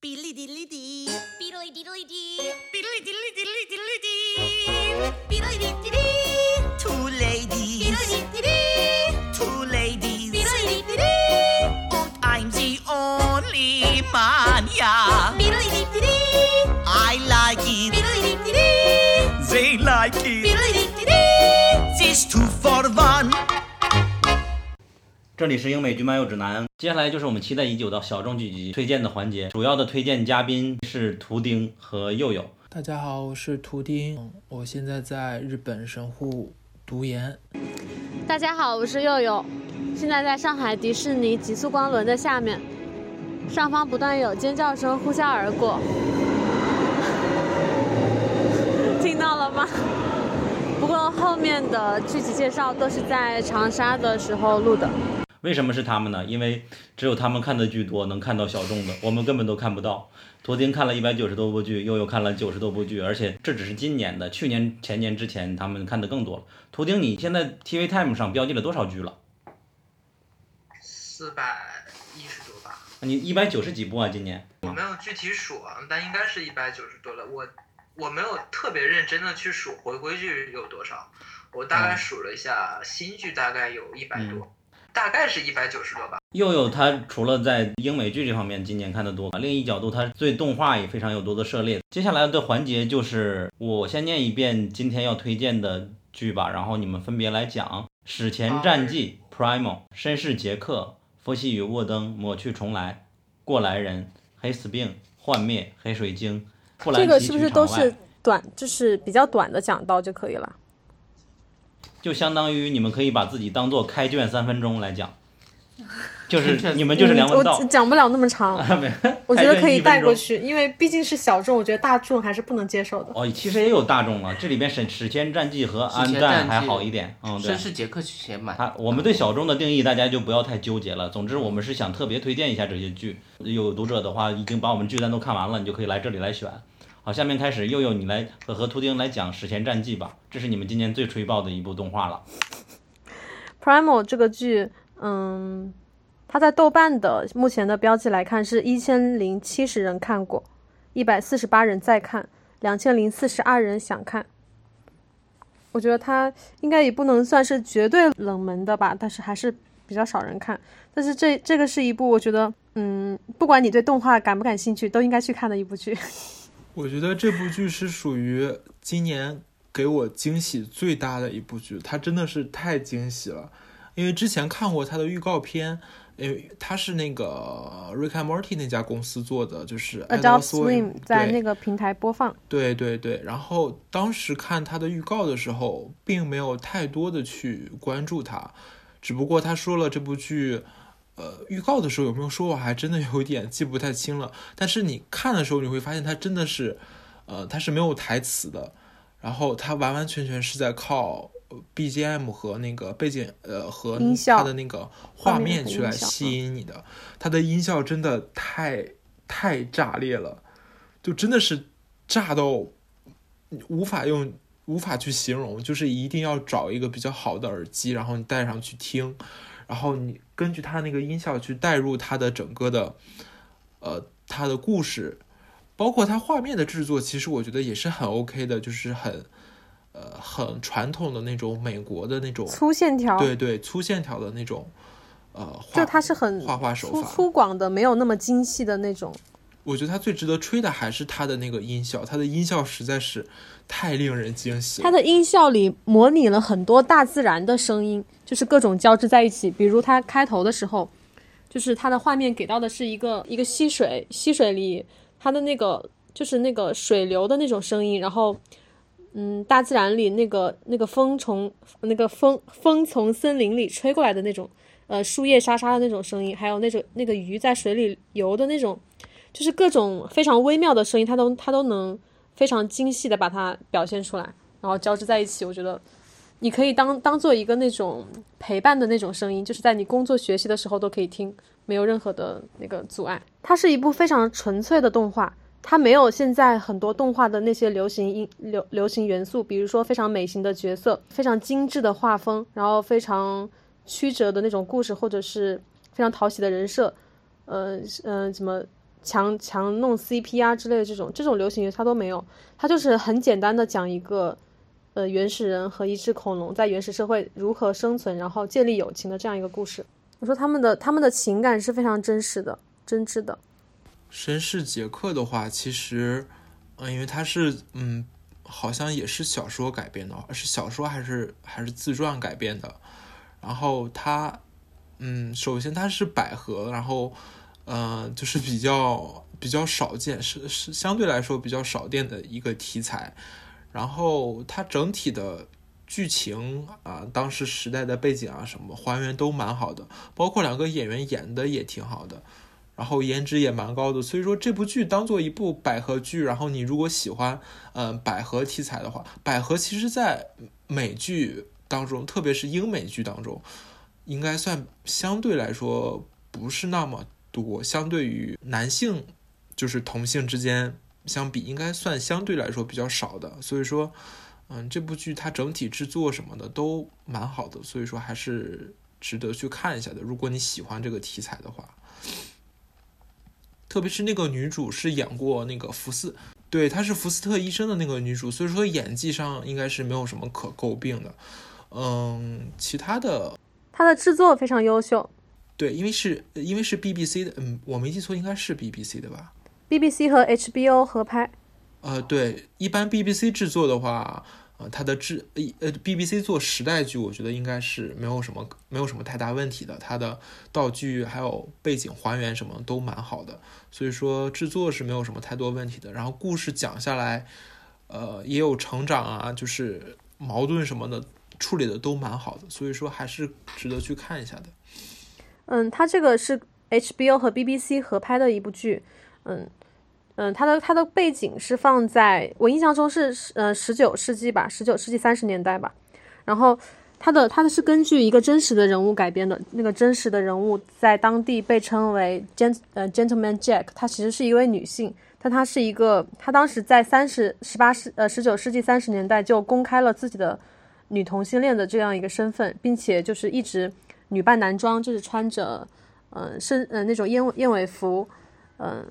Beedly diddly dee. Beedly diddly dee. Beedly diddly diddly diddly dee. Beedly diddly dee. Two ladies. Beedly diddly dee. Two ladies. Beedly diddly dee. And I'm the only man, yeah. 这里是英美剧漫游指南，接下来就是我们期待已久的小众剧集推荐的环节。主要的推荐嘉宾是图钉和佑佑。大家好，我是图钉，我现在在日本神户读研。大家好，我是佑佑，现在在上海迪士尼极速光轮的下面，上方不断有尖叫声呼啸而过，听到了吗？不过后面的具体介绍都是在长沙的时候录的。为什么是他们呢？因为只有他们看的剧多，能看到小众的，我们根本都看不到。图丁看了一百九十多部剧，悠悠看了九十多部剧，而且这只是今年的，去年、前年之前他们看的更多了。图钉，你现在 TV Time 上标记了多少剧了？四百一十多吧，你一百九十几部啊？今年？我没有具体数啊，但应该是一百九十多了。我我没有特别认真的去数回归剧有多少，我大概数了一下，新剧大概有一百多，大概是一百九十多吧。佑佑他除了在英美剧这方面今年看的多，另一角度他对动画也非常有多的涉猎。接下来的环节就是我先念一遍今天要推荐的剧吧，然后你们分别来讲《史前战记》（Primal）、《绅士杰克》、《佛西与沃登》、《抹去重来》、《过来人》、《黑死病》、《幻灭》、《黑水晶》、《布兰奇这个是不是都是短，就是比较短的讲到就可以了？就相当于你们可以把自己当做开卷三分钟来讲，就是你们就是梁文道嗯我。讲不了那么长，我觉得可以带过。去，因为毕竟是小众，我觉得大众还是不能接受的。哦，其实也有大众了，这里边史史前战记和安战还好一点，嗯，对绅。士杰克。他我们对小众的定义，大家就不要太纠结了。总之，我们是想特别推荐一下这些剧。有读者的话，已经把我们剧单都看完了，你就可以来这里来选。好，下面开始，佑佑你来和和图丁来讲《史前战记》吧，这是你们今年最吹爆的一部动画了。Primal 这个剧，嗯，它在豆瓣的目前的标记来看是一千零七十人看过，一百四十八人在看，两千零四十二人想看。我觉得它应该也不能算是绝对冷门的吧，但是还是比较少人看。但是这这个是一部我觉得，嗯，不管你对动画感不感兴趣，都应该去看的一部剧。我觉得这部剧是属于今年给我惊喜最大的一部剧，它真的是太惊喜了。因为之前看过它的预告片，因为它是那个 Rick and Morty 那家公司做的，就是 Adult Swim 在那个平台播放，对对对，然后当时看它的预告的时候，并没有太多的去关注它，只不过他说了这部剧，呃，预告的时候有没有说，我还真的有点记不太清了。但是你看的时候，你会发现它真的是，呃，它是没有台词的，然后它完完全全是在靠 BGM 和那个背景，呃，和它的那个画面去来吸引你的。它的音效真的太太炸裂了。就真的是炸到无法用无法去形容，就是一定要找一个比较好的耳机，然后你戴上去听，然后你根据它那个音效去带入它的整个的呃它的故事，包括它画面的制作，其实我觉得也是很 OK 的，就是很呃很传统的那种美国的那种粗线条，对对粗线条的那种呃画就它是很画画手粗法，粗犷的，没有那么精细的那种。我觉得他最值得吹的还是他的那个音效，他的音效实在是太令人惊喜了。它的音效里模拟了很多大自然的声音，就是各种交织在一起。比如它开头的时候，就是它的画面给到的是一个一个溪水，溪水里它的那个就是那个水流的那种声音，然后嗯，大自然里那个那个风从那个风风从森林里吹过来的那种呃树叶沙沙的那种声音，还有那种那个鱼在水里游的那种，就是各种非常微妙的声音，它都它都能非常精细的把它表现出来，然后交织在一起。我觉得你可以当当做一个那种陪伴的那种声音，就是在你工作学习的时候都可以听，没有任何的那个阻碍。它是一部非常纯粹的动画，它没有现在很多动画的那些流行音流流行元素，比如说非常美型的角色，非常精致的画风，然后非常曲折的那种故事，或者是非常讨喜的人设，呃呃，什么强强弄 CP 啊之类的这种这种流行乐它都没有，它就是很简单的讲一个呃原始人和一只恐龙在原始社会如何生存，然后建立友情的这样一个故事。我说他们的他们的情感是非常真实的、真挚的。绅士杰克的话，其实，嗯，因为他是，嗯，好像也是小说改编的，是小说还是还是自传改编的。然后他，嗯，首先他是百合，然后，呃，就是比较比较少见，是是相对来说比较少见的一个题材。然后它整体的剧情啊，当时时代的背景啊什么还原都蛮好的，包括两个演员演的也挺好的。然后颜值也蛮高的，所以说这部剧当做一部百合剧，然后你如果喜欢，嗯，百合题材的话，百合其实在美剧当中，特别是英美剧当中，应该算相对来说不是那么多，相对于男性就是同性之间相比，应该算相对来说比较少的。所以说，嗯，这部剧它整体制作什么的都蛮好的，所以说还是值得去看一下的。如果你喜欢这个题材的话。特别是那个女主是演过那个福斯，对，她是福斯特医生的那个女主，所以说演技上应该是没有什么可诟病的。嗯，其他的，它的制作非常优秀。对，因为是因为是 BBC 的，嗯，我没记错，应该是 BBC 的吧？BBC 和 HBO 合拍。呃，对，一般 BBC 制作的话。呃，它的制呃 BBC 做时代剧，我觉得应该是没有什么没有什么太大问题的。它的道具还有背景还原什么都蛮好的，所以说制作是没有什么太多问题的。然后故事讲下来，呃，也有成长啊，就是矛盾什么的处理的都蛮好的，所以说还是值得去看一下的。嗯，它这个是 HBO 和 BBC 合拍的一部剧，嗯。嗯，它的它的背景是放在我印象中是呃十九世纪吧，十九世纪三十年代吧。然后它的它的是根据一个真实的人物改编的，那个真实的人物在当地被称为 gent 呃 gentleman Jack，她其实是一位女性，但她是一个她当时在三十十八世呃十九世纪三十年代就公开了自己的女同性恋的这样一个身份，并且就是一直女扮男装，就是穿着嗯身呃那种燕燕尾服，嗯。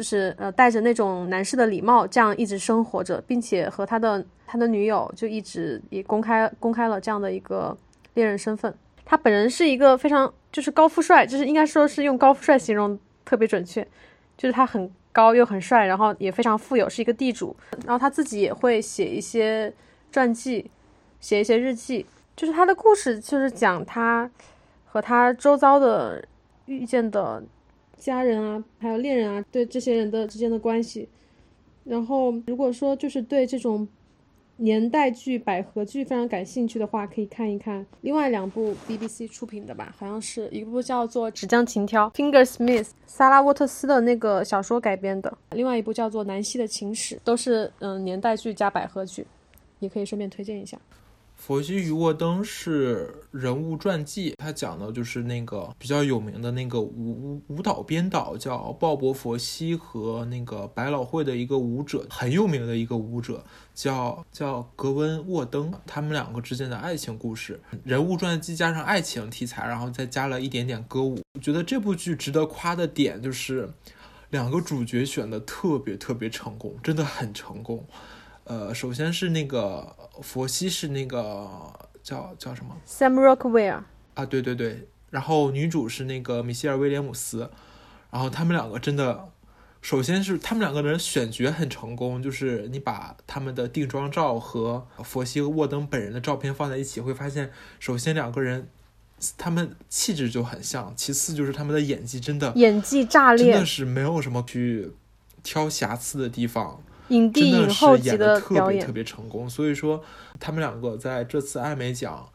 就是呃，带着那种男士的礼貌，这样一直生活着，并且和他的他的女友就一直也公开公开了这样的一个恋人身份。他本人是一个非常就是高富帅，就是应该说是用高富帅形容特别准确，就是他很高又很帅，然后也非常富有，是一个地主。然后他自己也会写一些传记，写一些日记，就是他的故事就是讲他和他周遭的遇见的。家人啊，还有恋人啊，对这些人的之间的关系。然后，如果说就是对这种年代剧、百合剧非常感兴趣的话，可以看一看另外两部 BBC 出品的吧，好像是一部叫做《纸浆情挑》（Finger Smith），萨拉沃特斯的那个小说改编的；另外一部叫做《南希的情史》，都是嗯年代剧加百合剧，也可以顺便推荐一下。佛西与沃登是人物传记，他讲的就是那个比较有名的那个舞舞蹈编导叫鲍勃·佛西和那个百老汇的一个舞者，很有名的一个舞者叫叫格温·沃登，他们两个之间的爱情故事，人物传记加上爱情题材，然后再加了一点点歌舞。我觉得这部剧值得夸的点就是两个主角选的特别特别成功，真的很成功。呃，首先是那个佛西是那个叫叫什么？Sam Rockwell 啊，对对对。然后女主是那个米歇尔威廉姆斯，然后他们两个真的，首先是他们两个人选角很成功，就是你把他们的定妆照和佛西和沃登本人的照片放在一起，会发现，首先两个人他们气质就很像，其次就是他们的演技真的演技炸裂，真的是没有什么去挑瑕疵的地方。影帝影后级的特别特别成功，所以说他们两个在这次艾美奖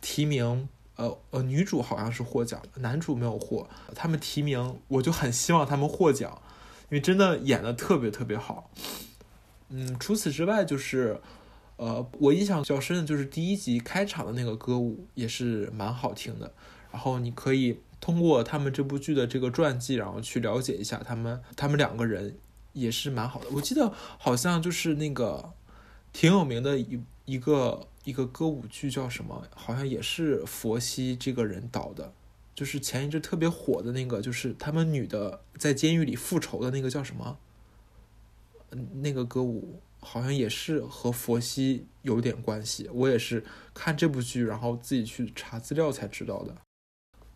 提名，呃呃，女主好像是获奖，男主没有获。他们提名，我就很希望他们获奖，因为真的演的特别特别好。嗯，除此之外，就是呃，我印象较深的就是第一集开场的那个歌舞也是蛮好听的。然后你可以通过他们这部剧的这个传记，然后去了解一下他们他们两个人。也是蛮好的，我记得好像就是那个挺有名的一一个一个歌舞剧叫什么，好像也是佛西这个人导的，就是前一阵特别火的那个，就是他们女的在监狱里复仇的那个叫什么？那个歌舞好像也是和佛系有点关系。我也是看这部剧，然后自己去查资料才知道的。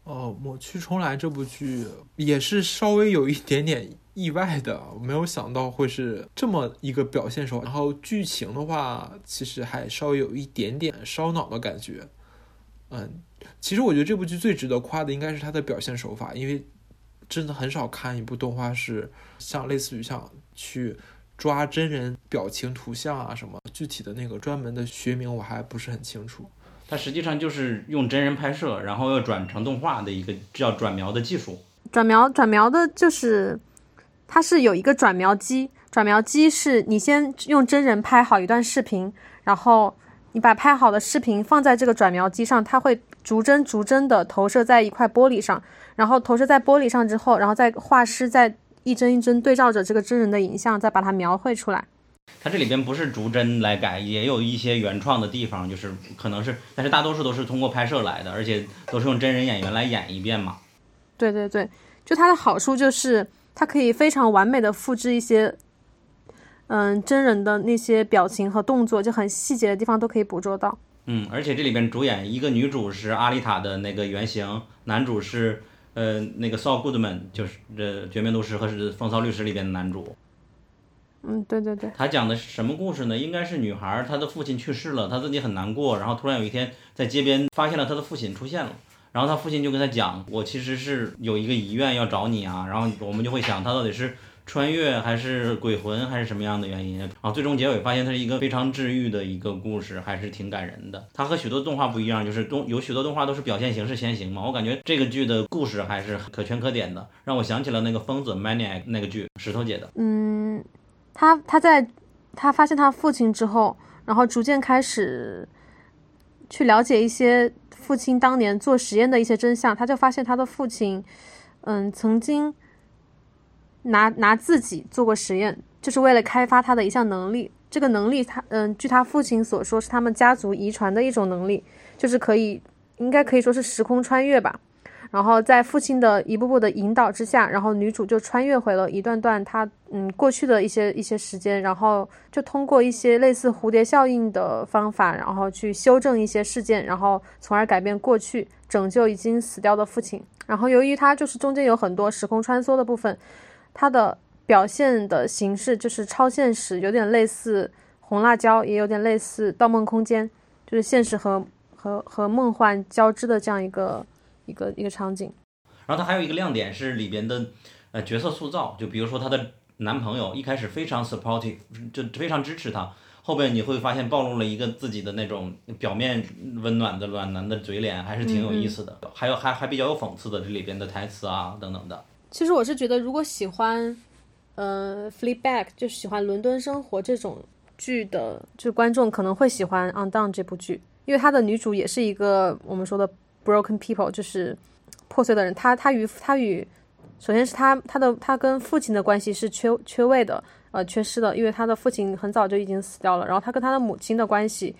哦，《抹去重来》这部剧也是稍微有一点点意外的，没有想到会是这么一个表现手法。然后剧情的话，其实还稍微有一点点烧脑的感觉。嗯，其实我觉得这部剧最值得夸的应该是它的表现手法，因为真的很少看一部动画是像类似于像去抓真人表情图像啊什么，具体的那个专门的学名我还不是很清楚。它实际上就是用真人拍摄，然后要转成动画的一个叫转描的技术。转描转描的就是，它是有一个转描机，转描机是你先用真人拍好一段视频，然后你把拍好的视频放在这个转描机上，它会逐帧逐帧的投射在一块玻璃上，然后投射在玻璃上之后，然后再画师再一帧一帧对照着这个真人的影像，再把它描绘出来。它这里边不是逐帧来改，也有一些原创的地方，就是可能是，但是大多数都是通过拍摄来的，而且都是用真人演员来演一遍嘛。对对对，就它的好处就是它可以非常完美的复制一些，嗯，真人的那些表情和动作，就很细节的地方都可以捕捉到。嗯，而且这里边主演一个女主是阿丽塔的那个原型，男主是呃那个 Saul Goodman，就是这《绝命毒师》和是《风骚律师》里边的男主。嗯，对对对，他讲的是什么故事呢？应该是女孩，她的父亲去世了，她自己很难过，然后突然有一天在街边发现了她的父亲出现了，然后他父亲就跟他讲，我其实是有一个遗愿要找你啊，然后我们就会想他到底是穿越还是鬼魂还是什么样的原因，然后最终结尾发现它是一个非常治愈的一个故事，还是挺感人的。它和许多动画不一样，就是动有许多动画都是表现形式先行嘛，我感觉这个剧的故事还是可圈可点的，让我想起了那个疯子 Maniac 那个剧，石头姐的。嗯，他他在他发现他父亲之后，然后逐渐开始去了解一些父亲当年做实验的一些真相，他就发现他的父亲，嗯，曾经拿拿自己做过实验，就是为了开发他的一项能力。这个能力他，嗯，据他父亲所说，是他们家族遗传的一种能力，就是可以，应该可以说是时空穿越吧。然后在父亲的一步步的引导之下，然后女主就穿越回了一段段她嗯过去的一些一些时间，然后就通过一些类似蝴蝶效应的方法，然后去修正一些事件，然后从而改变过去，拯救已经死掉的父亲。然后由于它就是中间有很多时空穿梭的部分，它的表现的形式就是超现实，有点类似红辣椒，也有点类似《盗梦空间》，就是现实和和和梦幻交织的这样一个。一个一个场景，然后它还有一个亮点是里边的呃角色塑造，就比如说她的男朋友一开始非常 supportive，就非常支持她，后边你会发现暴露了一个自己的那种表面温暖的暖男的嘴脸，还是挺有意思的。还有还还比较有讽刺的这里边的台词啊等等的。其实我是觉得，如果喜欢呃 Fleabag 就喜欢伦敦生活这种剧的，就观众可能会喜欢 On Down 这部剧，因为它的女主也是一个我们说的。Broken people 就是破碎的人，他他与他与，首先是他他的他跟父亲的关系是缺缺位的，呃，缺失的，因为他的父亲很早就已经死掉了。然后他跟他的母亲的关系，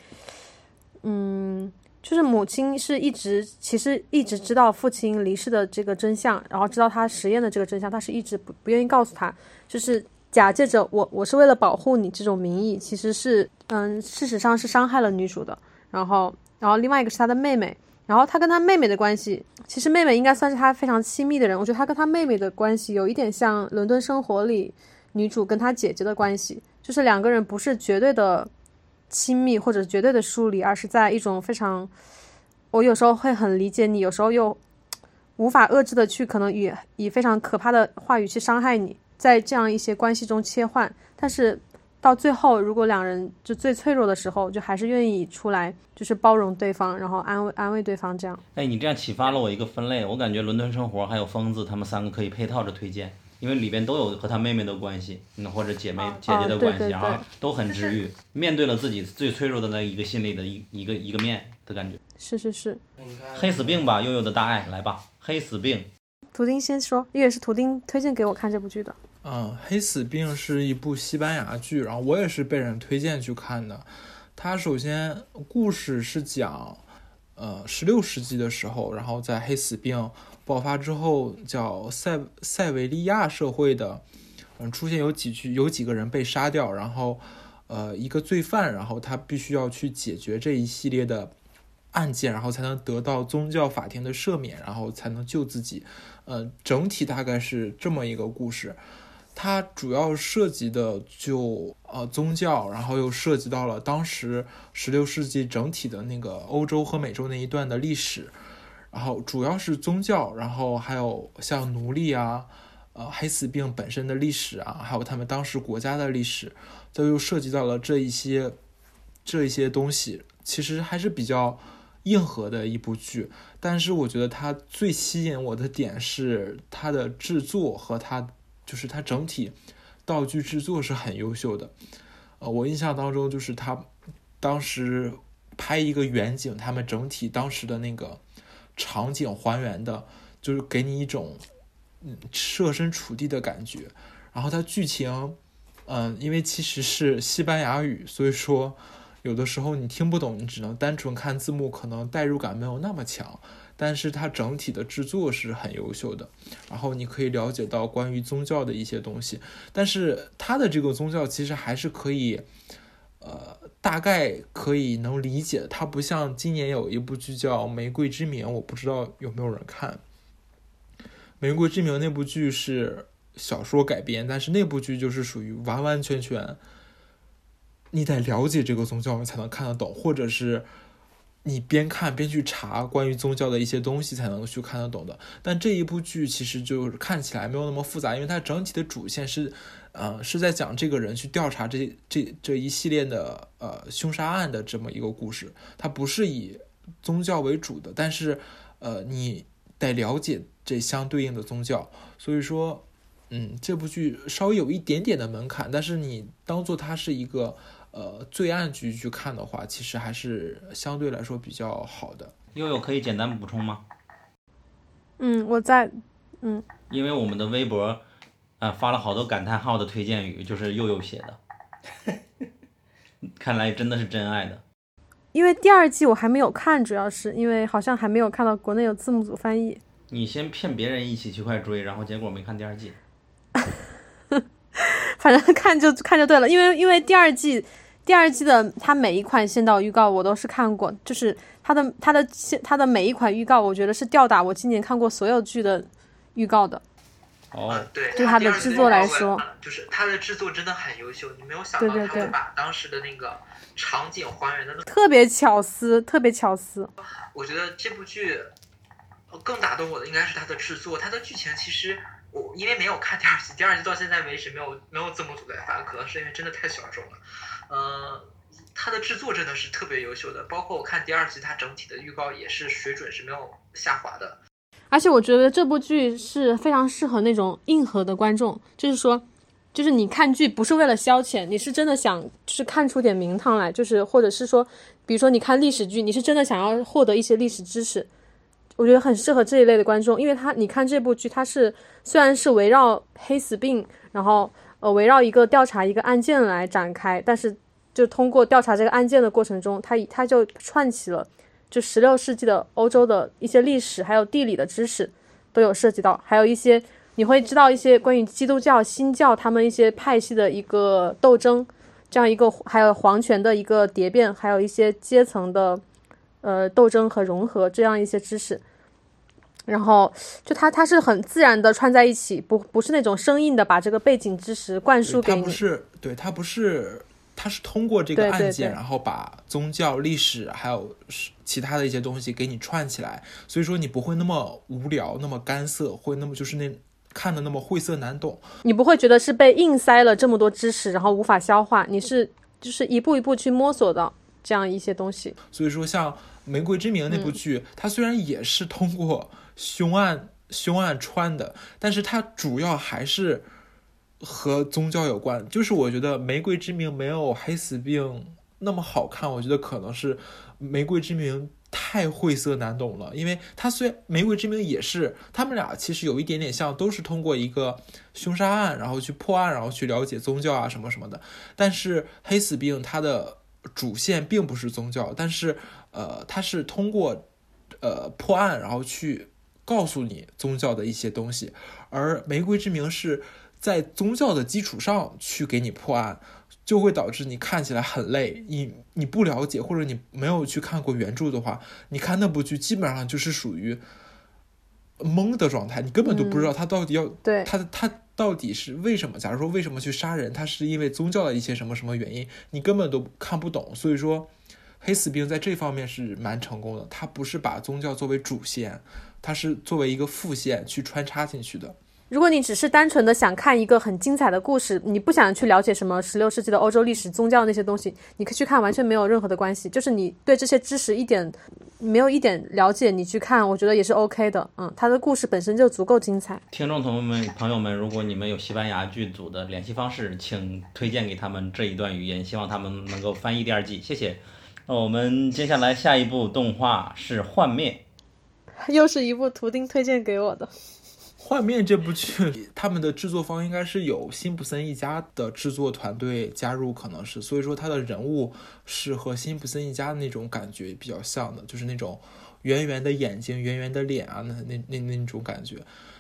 嗯，就是母亲是一直其实一直知道父亲离世的这个真相，然后知道他实验的这个真相，他是一直不不愿意告诉他，就是假借着我我是为了保护你这种名义，其实是嗯，事实上是伤害了女主的。然后然后另外一个是他的妹妹。然后他跟他妹妹的关系，其实妹妹应该算是他非常亲密的人。我觉得他跟他妹妹的关系有一点像《伦敦生活》里女主跟她姐姐的关系，就是两个人不是绝对的亲密或者绝对的疏离，而是在一种非常，我有时候会很理解你，有时候又无法遏制的去可能以以非常可怕的话语去伤害你，在这样一些关系中切换，但是。到最后，如果两人就最脆弱的时候，就还是愿意出来，就是包容对方，然后安慰安慰对方，这样。哎，你这样启发了我一个分类，我感觉《伦敦生活》还有《疯子》，他们三个可以配套着推荐，因为里边都有和他妹妹的关系，嗯，或者姐妹姐姐的关系，然后都很治愈，面对了自己最脆弱的那一个心理的一一个一个面的感觉。是是是。黑死病吧，悠悠的大爱，来吧，黑死病。图钉先说，因为是图钉推荐给我看这部剧的。嗯，黑死病是一部西班牙剧，然后我也是被人推荐去看的。它首先故事是讲，呃十六世纪的时候，然后在黑死病爆发之后，叫塞塞维利亚社会的，嗯，出现有几句有几个人被杀掉，然后呃一个罪犯，然后他必须要去解决这一系列的案件，然后才能得到宗教法庭的赦免，然后才能救自己。呃，整体大概是这么一个故事。它主要涉及的就呃宗教，然后又涉及到了当时十六世纪整体的那个欧洲和美洲那一段的历史，然后主要是宗教，然后还有像奴隶啊，呃黑死病本身的历史啊，还有他们当时国家的历史，都又涉及到了这一些这一些东西，其实还是比较硬核的一部剧。但是我觉得它最吸引我的点是它的制作和它。就是它整体道具制作是很优秀的，呃，我印象当中就是他当时拍一个远景，他们整体当时的那个场景还原的，就是给你一种嗯设身处地的感觉。然后它剧情，嗯，因为其实是西班牙语，所以说有的时候你听不懂，你只能单纯看字幕，可能代入感没有那么强。但是它整体的制作是很优秀的，然后你可以了解到关于宗教的一些东西。但是它的这个宗教其实还是可以，呃，大概可以能理解。它不像今年有一部剧叫《玫瑰之名》，我不知道有没有人看。《玫瑰之名》那部剧是小说改编，但是那部剧就是属于完完全全，你得了解这个宗教你才能看得懂，或者是。你边看边去查关于宗教的一些东西，才能去看得懂的。但这一部剧其实就是看起来没有那么复杂，因为它整体的主线是，呃，是在讲这个人去调查这这这一系列的呃凶杀案的这么一个故事。它不是以宗教为主的，但是呃，你得了解这相对应的宗教。所以说，嗯，这部剧稍微有一点点的门槛，但是你当做它是一个。呃，罪案剧去看的话，其实还是相对来说比较好的。悠悠可以简单补充吗？嗯，我在，嗯，因为我们的微博啊发了好多感叹号的推荐语，就是悠悠写的，看来真的是真爱的。因为第二季我还没有看，主要是因为好像还没有看到国内有字幕组翻译。你先骗别人一起去快追，然后结果没看第二季。反正看就看就对了，因为因为第二季。第二季的它每一款先导预告我都是看过，就是它的它的它的每一款预告，我觉得是吊打我今年看过所有剧的预告的。哦，对，对它的制作来说，就是它的制作真的很优秀。你没有想到他会把当时的那个场景还原的特别巧思，特别巧思。我觉得这部剧更打动我的应该是它的制作，它的剧情其实我因为没有看第二季，第二季到现在为止没有没有字幕组在发，可能是因为真的太小众了。呃，它的制作真的是特别优秀的，包括我看第二季，它整体的预告也是水准是没有下滑的。而且我觉得这部剧是非常适合那种硬核的观众，就是说，就是你看剧不是为了消遣，你是真的想就是看出点名堂来，就是或者是说，比如说你看历史剧，你是真的想要获得一些历史知识，我觉得很适合这一类的观众，因为他你看这部剧，它是虽然是围绕黑死病，然后。呃，围绕一个调查一个案件来展开，但是就通过调查这个案件的过程中，它它就串起了就十六世纪的欧洲的一些历史，还有地理的知识都有涉及到，还有一些你会知道一些关于基督教、新教他们一些派系的一个斗争，这样一个还有皇权的一个蝶变，还有一些阶层的呃斗争和融合这样一些知识。然后就它它是很自然的串在一起，不不是那种生硬的把这个背景知识灌输给你。它不是，对它不是，它是通过这个案件，然后把宗教、历史还有其他的一些东西给你串起来，所以说你不会那么无聊，那么干涩，会那么就是那看的那么晦涩难懂。你不会觉得是被硬塞了这么多知识，然后无法消化，你是就是一步一步去摸索的这样一些东西。所以说，像《玫瑰之名》那部剧，它虽然也是通过。凶案凶案穿的，但是它主要还是和宗教有关。就是我觉得《玫瑰之名》没有《黑死病》那么好看，我觉得可能是《玫瑰之名》太晦涩难懂了。因为它虽然《玫瑰之名》也是，他们俩其实有一点点像，都是通过一个凶杀案，然后去破案，然后去了解宗教啊什么什么的。但是《黑死病》它的主线并不是宗教，但是呃，它是通过。呃破案，然后去告诉你宗教的一些东西，而《玫瑰之名》是在宗教的基础上去给你破案，就会导致你看起来很累。你你不了解或者你没有去看过原著的话，你看那部剧基本上就是属于懵的状态，你根本都不知道他到底要、对他他到底是为什么？假如说为什么去杀人，他是因为宗教的一些什么什么原因，你根本都看不懂。所以说，黑死病在这方面是蛮成功的，他不是把宗教作为主线，它是作为一个副线去穿插进去的。如果你只是单纯的想看一个很精彩的故事，你不想去了解什么十六世纪的欧洲历史、宗教那些东西，你可以去看，完全没有任何的关系。就是你对这些知识一点没有一点了解，你去看，我觉得也是 OK 的。嗯，它的故事本身就足够精彩。听众朋友们、朋友们，如果你们有西班牙剧组的联系方式，请推荐给他们这一段语言，希望他们能够翻译第二季，谢谢。那我们接下来下一部动画是《幻灭又是一部图钉推荐给我的。《幻面》这部剧，他们的制作方应该是有辛普森一家的制作团队加入，可能是，所以说他的人物是和辛普森一家的那种感觉比较像的，就是那种圆圆的眼睛、圆圆的脸啊，那那那那种感觉。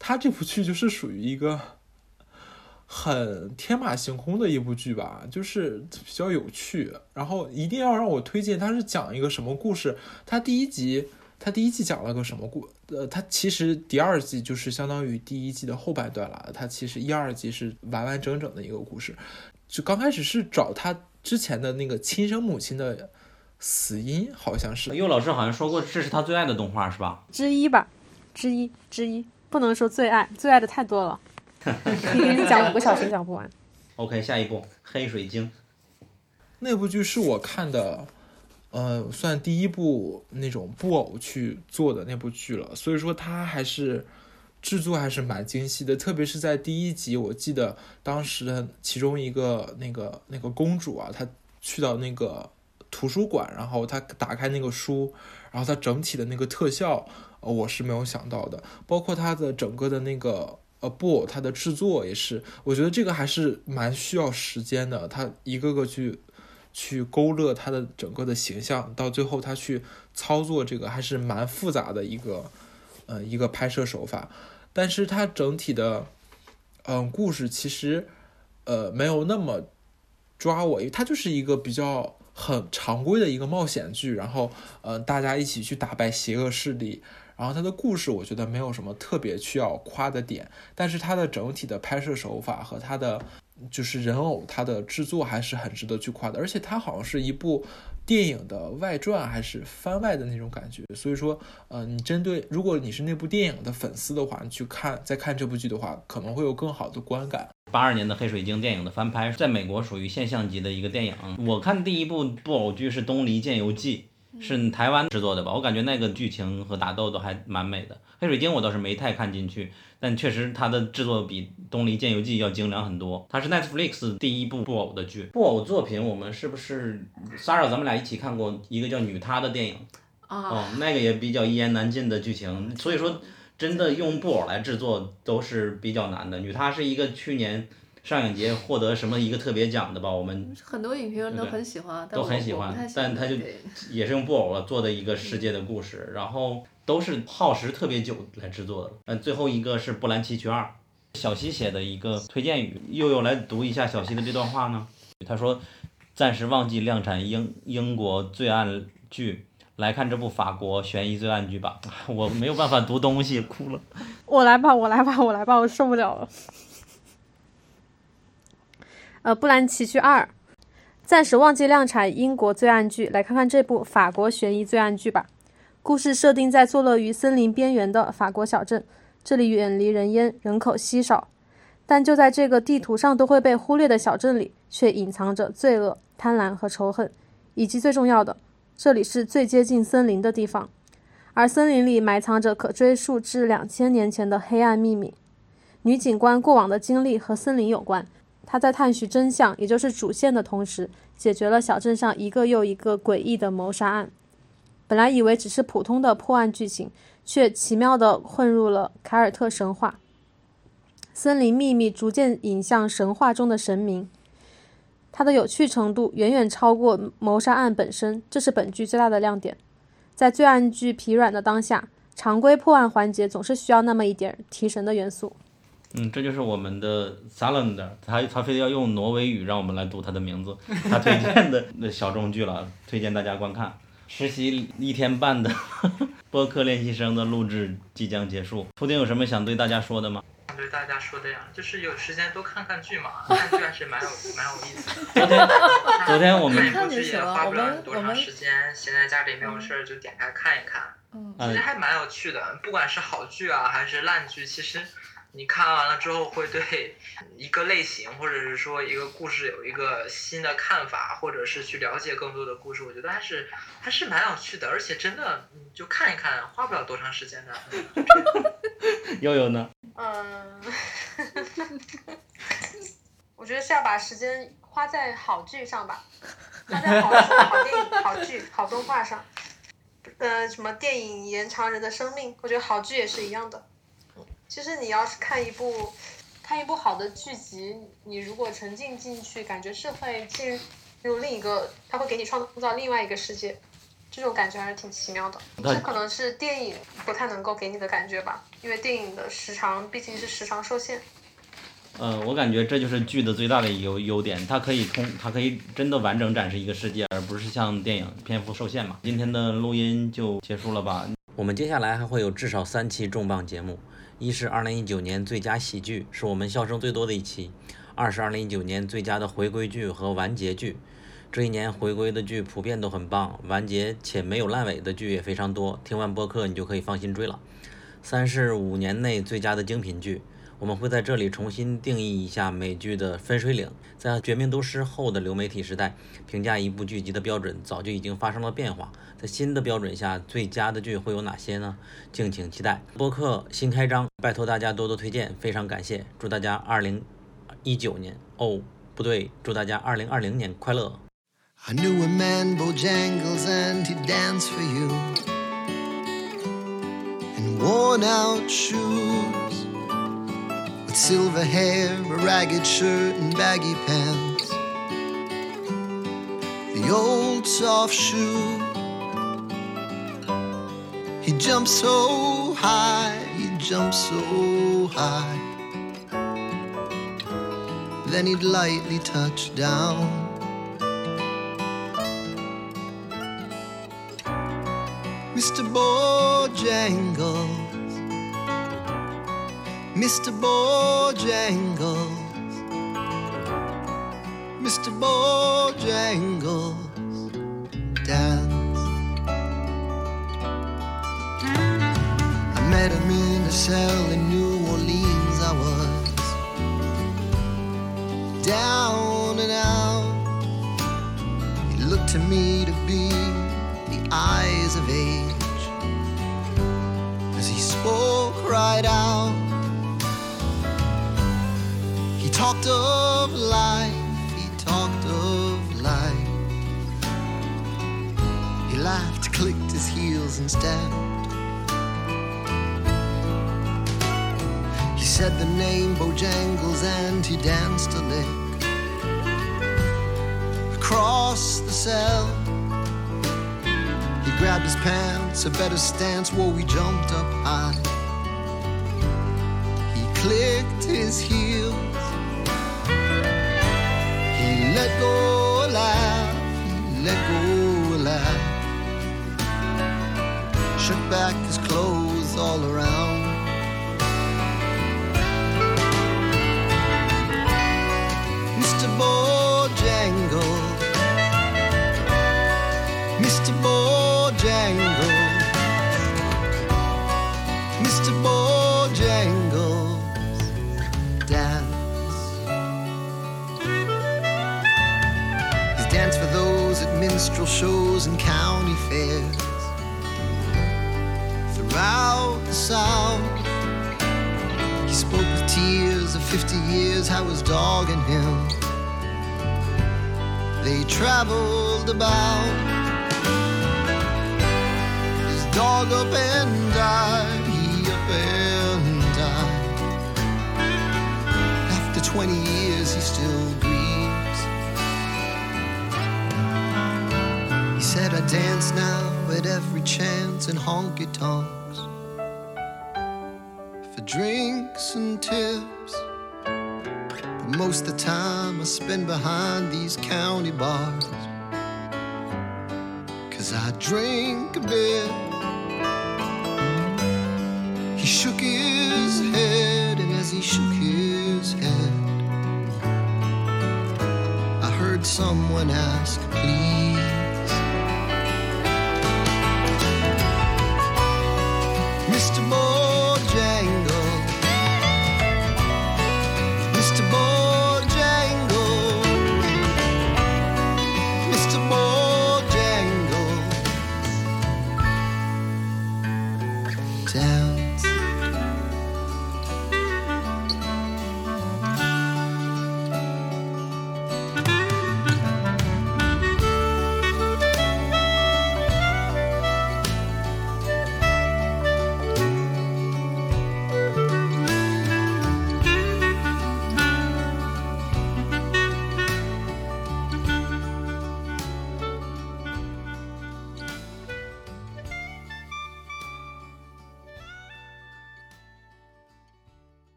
他这部剧就是属于一个很天马行空的一部剧吧，就是比较有趣。然后一定要让我推荐，他是讲一个什么故事？他第一集。他第一季讲了个什么故？呃，他其实第二季就是相当于第一季的后半段了。他其实一二季是完完整整的一个故事。就刚开始是找他之前的那个亲生母亲的死因，好像是。佑老师好像说过，这是他最爱的动画，是吧？之一吧，之一之一，不能说最爱，最爱的太多了，可以给你讲五个小时讲不完。OK，下一部《黑水晶》。那部剧是我看的。呃，算第一部那种布偶去做的那部剧了，所以说它还是制作还是蛮精细的，特别是在第一集，我记得当时的其中一个那个那个公主啊，她去到那个图书馆，然后她打开那个书，然后它整体的那个特效，呃，我是没有想到的，包括它的整个的那个呃布偶，它的制作也是，我觉得这个还是蛮需要时间的，它一个个去。去勾勒他的整个的形象，到最后他去操作这个还是蛮复杂的一个，呃，一个拍摄手法。但是它整体的，嗯、故事其实，呃，没有那么抓我，因为它就是一个比较很常规的一个冒险剧，然后，呃，大家一起去打败邪恶势力。然后它的故事，我觉得没有什么特别需要夸的点，但是它的整体的拍摄手法和它的。就是人偶，它的制作还是很值得去夸的，而且它好像是一部电影的外传还是番外的那种感觉，所以说，呃，你针对如果你是那部电影的粉丝的话，你去看再看这部剧的话，可能会有更好的观感。八二年的《黑水晶》电影的翻拍，在美国属于现象级的一个电影。我看第一部布偶剧是《东离剑游记》，是台湾制作的吧？我感觉那个剧情和打斗都还蛮美的。黑水晶我倒是没太看进去。但确实，它的制作比《东篱剑游记》要精良很多。它是 Netflix 第一部布偶的剧。布偶作品，我们是不是 Sarah 咱们俩一起看过一个叫《女她》的电影？哦，那个也比较一言难尽的剧情。所以说，真的用布偶来制作都是比较难的。《女她》是一个去年上影节获得什么一个特别奖的吧？我们很多影评人都很喜欢，都很喜欢，但他就也是用布偶做的一个世界的故事，然后。都是耗时特别久来制作的。嗯，最后一个是《布兰奇曲二》，小西写的一个推荐语，悠悠来读一下小西的这段话呢。他说：“暂时忘记量产英英国罪案剧，来看这部法国悬疑罪案剧吧。”我没有办法读东西，哭了。我来吧，我来吧，我来吧，我受不了了。呃，《布兰奇曲二》，暂时忘记量产英国罪案剧，来看看这部法国悬疑罪案剧吧。故事设定在坐落于森林边缘的法国小镇，这里远离人烟，人口稀少。但就在这个地图上都会被忽略的小镇里，却隐藏着罪恶、贪婪和仇恨，以及最重要的，这里是最接近森林的地方。而森林里埋藏着可追溯至两千年前的黑暗秘密。女警官过往的经历和森林有关，她在探寻真相，也就是主线的同时，解决了小镇上一个又一个诡异的谋杀案。本来以为只是普通的破案剧情，却奇妙地混入了凯尔特神话。森林秘密逐渐引向神话中的神明，它的有趣程度远远超过谋杀案本身，这是本剧最大的亮点。在罪案剧疲软的当下，常规破案环节总是需要那么一点提神的元素。嗯，这就是我们的 Saland，他他非得要用挪威语让我们来读他的名字，他推荐的那小众剧了，推荐大家观看。实习一天半的 播客练习生的录制即将结束，铺丁有什么想对大家说的吗？想对大家说的呀，就是有时间多看看剧嘛，看剧还是蛮有蛮有意思的。昨天 昨天我们看一部剧也花不了我们多长时间，闲在家里没有事儿就点开看一看，嗯其实还蛮有趣的。不管是好剧啊还是烂剧，其实你看完了之后会对 一个类型或者是说一个故事有一个新的看法，或者是去了解更多的故事，我觉得还是还是蛮有趣的，而且真的嗯就看一看，花不了多长时间的。悠悠呢？嗯，我觉得是要把时间花在好剧上吧，花在好书、好电影、好剧、好动画上。呃，什么电影延长人的生命，我觉得好剧也是一样的。其实你要是看一部看一部好的剧集，你如果沉浸进去，感觉是会进入另一个，它会给你创造另外一个世界，这种感觉还是挺奇妙的。那这可能是电影不太能够给你的感觉吧，因为电影的时长毕竟是时长受限。呃，我感觉这就是剧的最大的优优点，它可以通，它可以真的完整展示一个世界，而不是像电影篇幅受限嘛。今天的录音就结束了吧？我们接下来还会有至少三期重磅节目，一是二零一九年最佳喜剧，是我们笑声最多的一期；二是二零一九年最佳的回归剧和完结剧。这一年回归的剧普遍都很棒，完结且没有烂尾的剧也非常多。听完播客你就可以放心追了。三是五年内最佳的精品剧，我们会在这里重新定义一下美剧的分水岭。在《绝命毒师》后的流媒体时代，评价一部剧集的标准早就已经发生了变化。在新的标准下，最佳的剧会有哪些呢？敬请期待。播客新开张，拜托大家多多推荐，非常感谢。祝大家二零一九年哦，不对，祝大家二零二零年快乐。I knew a man, Bojangles, and he'd dance for you. In worn out shoes, with silver hair, a ragged shirt, and baggy pants. The old soft shoe. He jumped so high, he jumped so high. Then he'd lightly touch down. Mr. Bojangles, Mr. Bojangles, Mr. Bojangles, dance. I met him in a cell in New Orleans. I was down and out. He looked to me to be the eyes of age as he spoke right out. Talked of life, he talked of life. He laughed, clicked his heels and stamped. He said the name Bojangles and he danced a lick across the cell. He grabbed his pants, a better stance, whoa, he jumped up high. He clicked his heels. Let go laugh, let go laugh. Shook back his clothes all around. Mr. Bojangles. Shows and county fairs. Throughout the South, he spoke with tears of 50 years, how his dog and him. They traveled about his dog up and died, he up and died. After 20 years, he still grieves. Said, I dance now, at every chance in honky tonks for drinks and tips. But most of the time I spend behind these county bars. Cause I drink a bit. He shook his head, and as he shook his head, I heard someone ask, please.